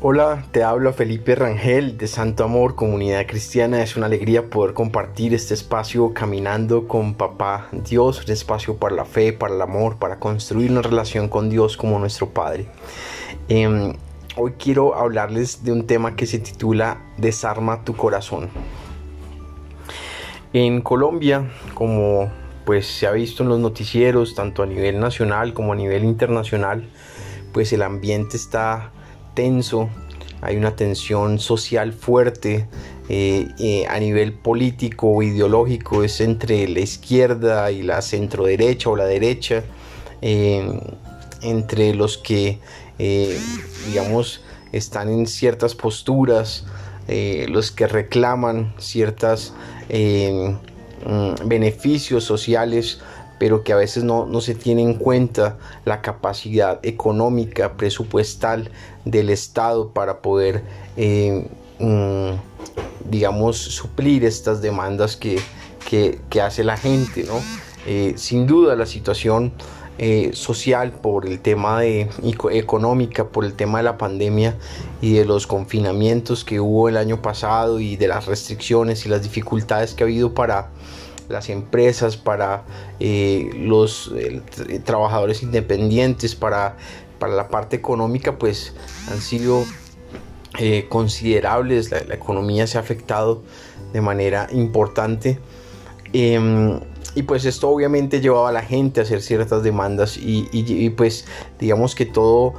Hola, te hablo Felipe Rangel de Santo Amor, Comunidad Cristiana. Es una alegría poder compartir este espacio caminando con Papá Dios, un espacio para la fe, para el amor, para construir una relación con Dios como nuestro Padre. Em, hoy quiero hablarles de un tema que se titula Desarma tu corazón. En Colombia, como pues se ha visto en los noticieros, tanto a nivel nacional como a nivel internacional, pues el ambiente está hay una tensión social fuerte eh, eh, a nivel político o ideológico, es entre la izquierda y la centro derecha o la derecha, eh, entre los que, digamos, están en ciertas posturas, los que reclaman ciertos mm, beneficios sociales pero que a veces no, se tiene en cuenta la capacidad económica, presupuestal del Estado para poder, eh, mm, digamos, suplir estas demandas que, hace la gente, ¿no? Eh, sin duda la situación eh, social por el tema de económica por el tema de la pandemia y de los confinamientos que hubo el año pasado y de las restricciones y las dificultades que ha habido para las empresas, para eh, los eh, trabajadores independientes, para, para, la parte económica, pues han sido eh, considerables, la, economía se ha afectado de manera importante. Em, y pues esto obviamente llevaba a la gente a hacer ciertas demandas y, pues digamos que todo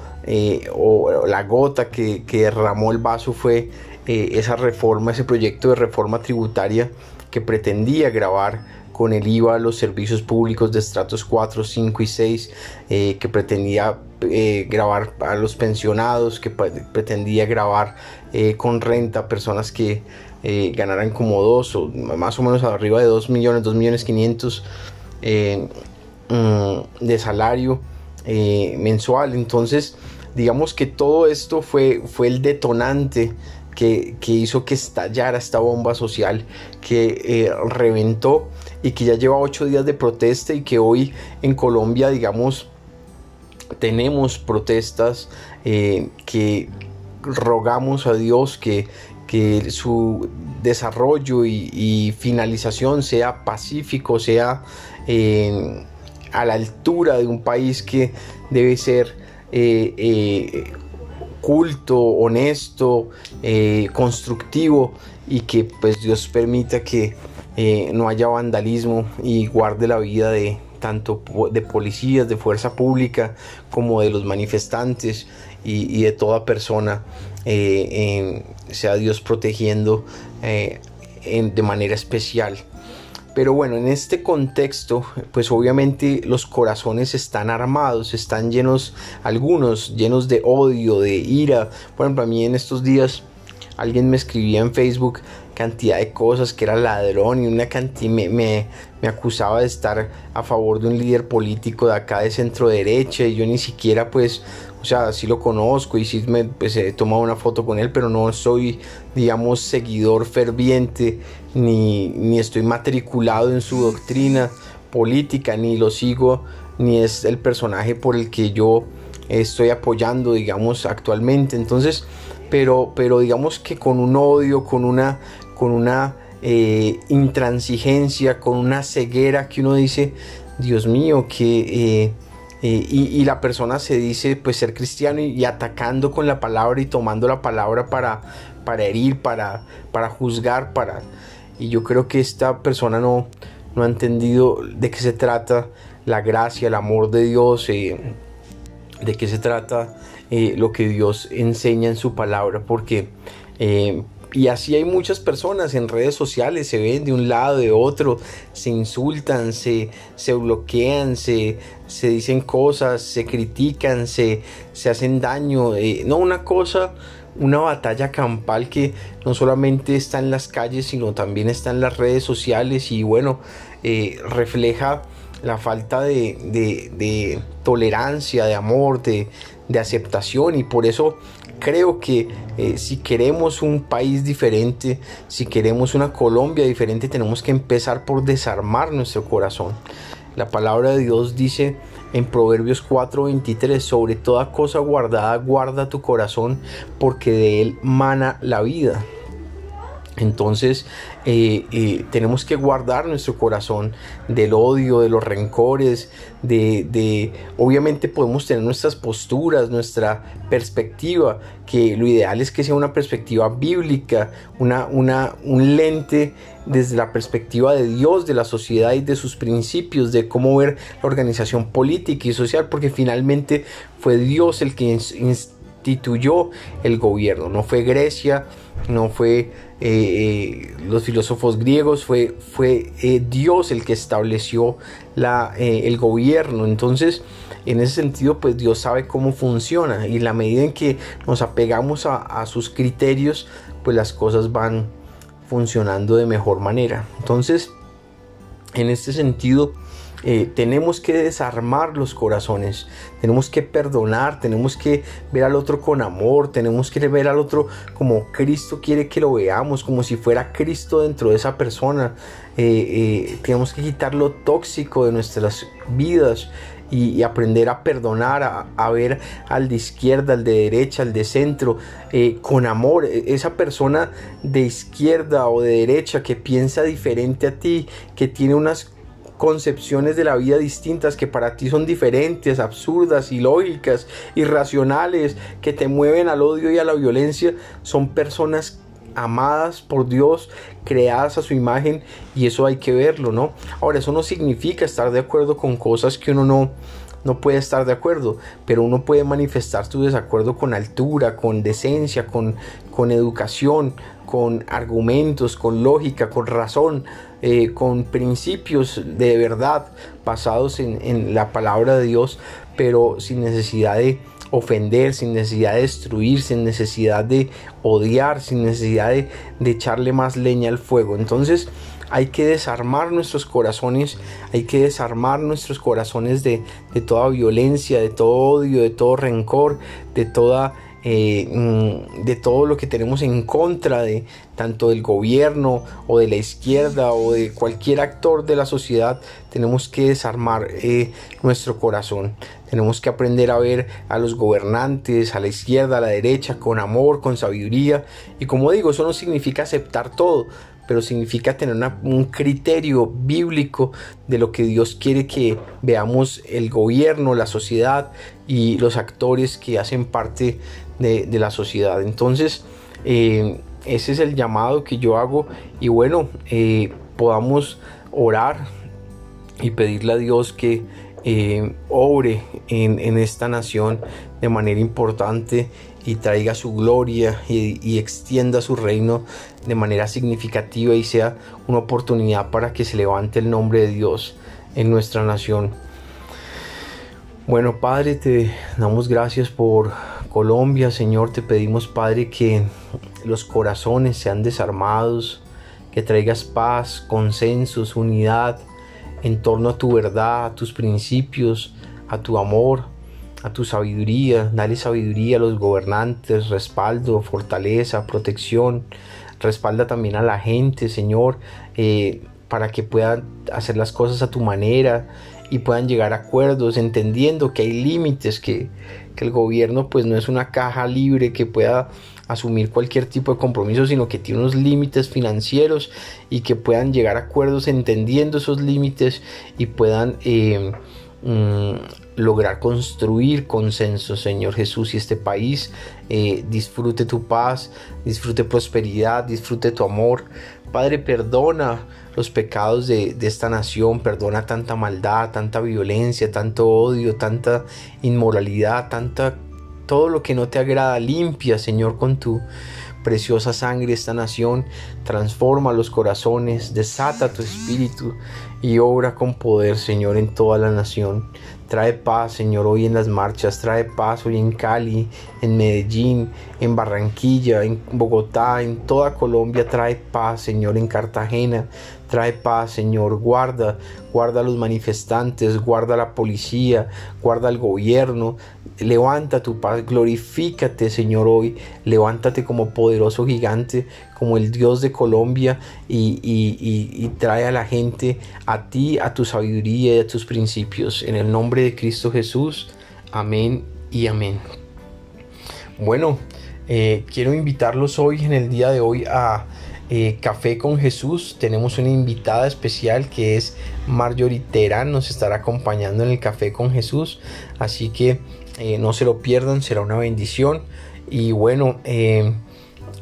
o la gota que, que derramó el vaso fue esa reforma, ese proyecto de reforma tributaria que pretendía grabar con el IVA los servicios públicos de estratos 4, 5 y 6, eh, que pretendía eh, grabar a los pensionados, que pretendía grabar eh, con renta personas que ganaran como 2 o más o menos arriba de 2 millones, 2 millones 500 mm, de salario mensual. Entonces, digamos que todo esto fue, fue el detonante que, hizo que estallara esta bomba social que eh, reventó y que ya lleva ocho días de protesta y que hoy en Colombia, digamos, tenemos protestas eh, que rogamos a Dios que, que su desarrollo y, finalización sea pacífico, sea eh, a la altura de un país que debe ser culto, honesto, eh, constructivo y que pues Dios permita que eh, no haya vandalismo y guarde la vida de tanto de policías, de fuerza pública, como de los manifestantes y, de toda persona, eh, sea Dios protegiendo de manera especial pero bueno, en este contexto, pues obviamente los corazones están armados, están llenos, algunos llenos de odio, de ira. Por ejemplo, a mí en estos días alguien me escribía en Facebook cantidad de cosas, que era ladrón y una cantidad, me, me, acusaba de estar a favor de un líder político de acá de centro derecha y yo ni siquiera pues, o sea, sí lo conozco y sí me pues, he tomado una foto con él, pero no soy, digamos, seguidor ferviente ni, ni estoy matriculado en su doctrina política, ni lo sigo, ni es el personaje por el que yo estoy apoyando, digamos, actualmente. Entonces, pero, pero digamos que con un odio, con una, con una eh, intransigencia, con una ceguera que uno dice, Dios mío, que... Eh, eh, y, la persona se dice pues ser cristiano y, atacando con la palabra y tomando la palabra para, para herir, para, para juzgar, para... Y yo creo que esta persona no, no ha entendido de qué se trata la gracia, el amor de Dios, de qué se trata lo que Dios enseña en su palabra, porque y así hay muchas personas en redes sociales, se ven de un lado, de otro, se insultan, se, se bloquean, se, se dicen cosas, se critican, se, se hacen daño. Eh, no una cosa, una batalla campal que no solamente está en las calles, sino también está en las redes sociales y bueno, eh, refleja la falta de, de, tolerancia, de amor, de, de aceptación y por eso creo que eh, si queremos un país diferente, si queremos una Colombia diferente, tenemos que empezar por desarmar nuestro corazón. La palabra de Dios dice en Proverbios 4:23, sobre toda cosa guardada, guarda tu corazón, porque de él mana la vida. Entonces eh, eh, tenemos que guardar nuestro corazón del odio, de los rencores, de, obviamente podemos tener nuestras posturas, nuestra perspectiva, que lo ideal es que sea una perspectiva bíblica, una, una, un lente desde la perspectiva de Dios, de la sociedad y de sus principios, de cómo ver la organización política y social, porque finalmente fue Dios el que instituyó el gobierno, no fue Grecia, no fue eh, eh, los filósofos griegos, fue, fue eh, Dios el que estableció la, el gobierno. Entonces, en ese sentido, pues Dios sabe cómo funciona y la medida en que nos apegamos a, a sus criterios, pues las cosas van funcionando de mejor manera. Entonces, en este sentido, eh, tenemos que desarmar los corazones, tenemos que perdonar, tenemos que ver al otro con amor, tenemos que ver al otro como Cristo quiere que lo veamos, como si fuera Cristo dentro de esa persona. Eh, eh, tenemos que quitar lo tóxico de nuestras vidas y, aprender a perdonar, a, ver al de izquierda, al de derecha, al de centro, con amor. E, esa persona de izquierda o de derecha que piensa diferente a ti, que tiene unas concepciones de la vida distintas que para ti son diferentes, absurdas, ilógicas, irracionales, que te mueven al odio y a la violencia, son personas amadas por Dios, creadas a su imagen y eso hay que verlo, ¿no? Ahora, eso no significa estar de acuerdo con cosas que uno no no puede estar de acuerdo, pero uno puede manifestar su desacuerdo con altura, con decencia, con, con educación, con argumentos, con lógica, con razón, eh, con principios de verdad basados en, en la palabra de Dios, pero sin necesidad de ofender, sin necesidad de destruir, sin necesidad de odiar, sin necesidad de, de echarle más leña al fuego. Entonces, hay que desarmar nuestros corazones, hay que desarmar nuestros corazones de, toda violencia, de todo odio, de todo rencor, de toda... Eh, mm, de todo lo que tenemos en contra de tanto del gobierno o de la izquierda o de cualquier actor de la sociedad tenemos que desarmar eh, nuestro corazón. Tenemos que aprender a ver a los gobernantes a la izquierda a la derecha con amor con sabiduría. Y como digo eso no significa aceptar todo pero significa tener un criterio bíblico de lo que Dios quiere que veamos el gobierno, la sociedad y los actores que hacen parte de, la sociedad. Entonces, eh, ese es el llamado que yo hago y bueno, eh, podamos orar y pedirle a Dios que eh, obre en, en, esta nación de manera importante y traiga su gloria y, extienda su reino de manera significativa y sea una oportunidad para que se levante el nombre de Dios en nuestra nación. Bueno, Padre, te damos gracias por Colombia, Señor, te pedimos, Padre, que los corazones sean desarmados, que traigas paz, consensos, unidad en torno a tu verdad, a tus principios, a tu amor a tu sabiduría, dale sabiduría a los gobernantes, respaldo, fortaleza, protección, respalda también a la gente, Señor, eh, para que puedan hacer las cosas a tu manera y puedan llegar a acuerdos, entendiendo que hay límites, que, el gobierno pues no es una caja libre que pueda asumir cualquier tipo de compromiso, sino que tiene unos límites financieros y que puedan llegar a acuerdos entendiendo esos límites y puedan eh, mm, lograr construir consenso, Señor Jesús, y este país eh, disfrute tu paz, disfrute prosperidad, disfrute tu amor. Padre, perdona los pecados de, de, esta nación, perdona tanta maldad, tanta violencia, tanto odio, tanta inmoralidad, tanta todo lo que no te agrada, limpia, Señor, con tu preciosa sangre esta nación, transforma los corazones, desata tu espíritu y obra con poder, Señor, en toda la nación. Trae paz, Señor, hoy en las marchas. Trae paz hoy en Cali, en Medellín, en Barranquilla, en Bogotá, en toda Colombia. Trae paz, Señor, en Cartagena. Trae paz, Señor. Guarda, guarda a los manifestantes, guarda a la policía, guarda al gobierno. Levanta tu paz, glorifícate, Señor, hoy. Levántate como poderoso gigante, como el Dios de Colombia y, y trae a la gente a ti, a tu sabiduría y a tus principios. En el nombre de Cristo Jesús. Amén y amén. Bueno, eh, quiero invitarlos hoy, en el día de hoy, a eh, Café con Jesús. Tenemos una invitada especial que es Marjorie Terán, nos estará acompañando en el Café con Jesús. Así que eh, no se lo pierdan, será una bendición. Y bueno,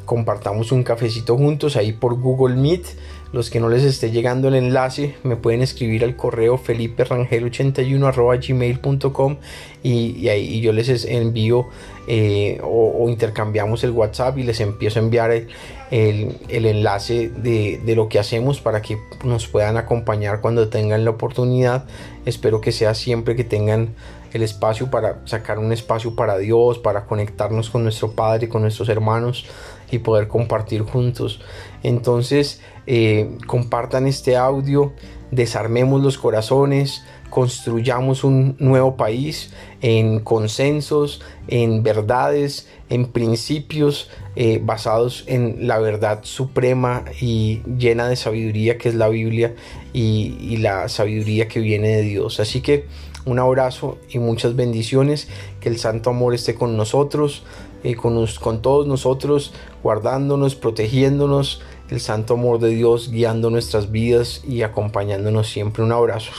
compartamos un cafecito juntos ahí por Google Meet. Los que no les esté llegando el enlace me pueden escribir al correo feliperangel81 gmail.com y, ahí yo les envío eh, o, intercambiamos el WhatsApp y les empiezo a enviar el, enlace de, de, lo que hacemos para que nos puedan acompañar cuando tengan la oportunidad. Espero que sea siempre que tengan el espacio para sacar un espacio para Dios, para conectarnos con nuestro Padre, con nuestros hermanos y poder compartir juntos. Entonces, eh, compartan este audio, desarmemos los corazones, construyamos un nuevo país en consensos, en verdades, en principios eh, basados en la verdad suprema y llena de sabiduría que es la Biblia y, la sabiduría que viene de Dios. Así que un abrazo y muchas bendiciones, que el santo amor esté con nosotros, eh, con, con todos nosotros, guardándonos, protegiéndonos, el santo amor de Dios guiando nuestras vidas y acompañándonos siempre. Un abrazo.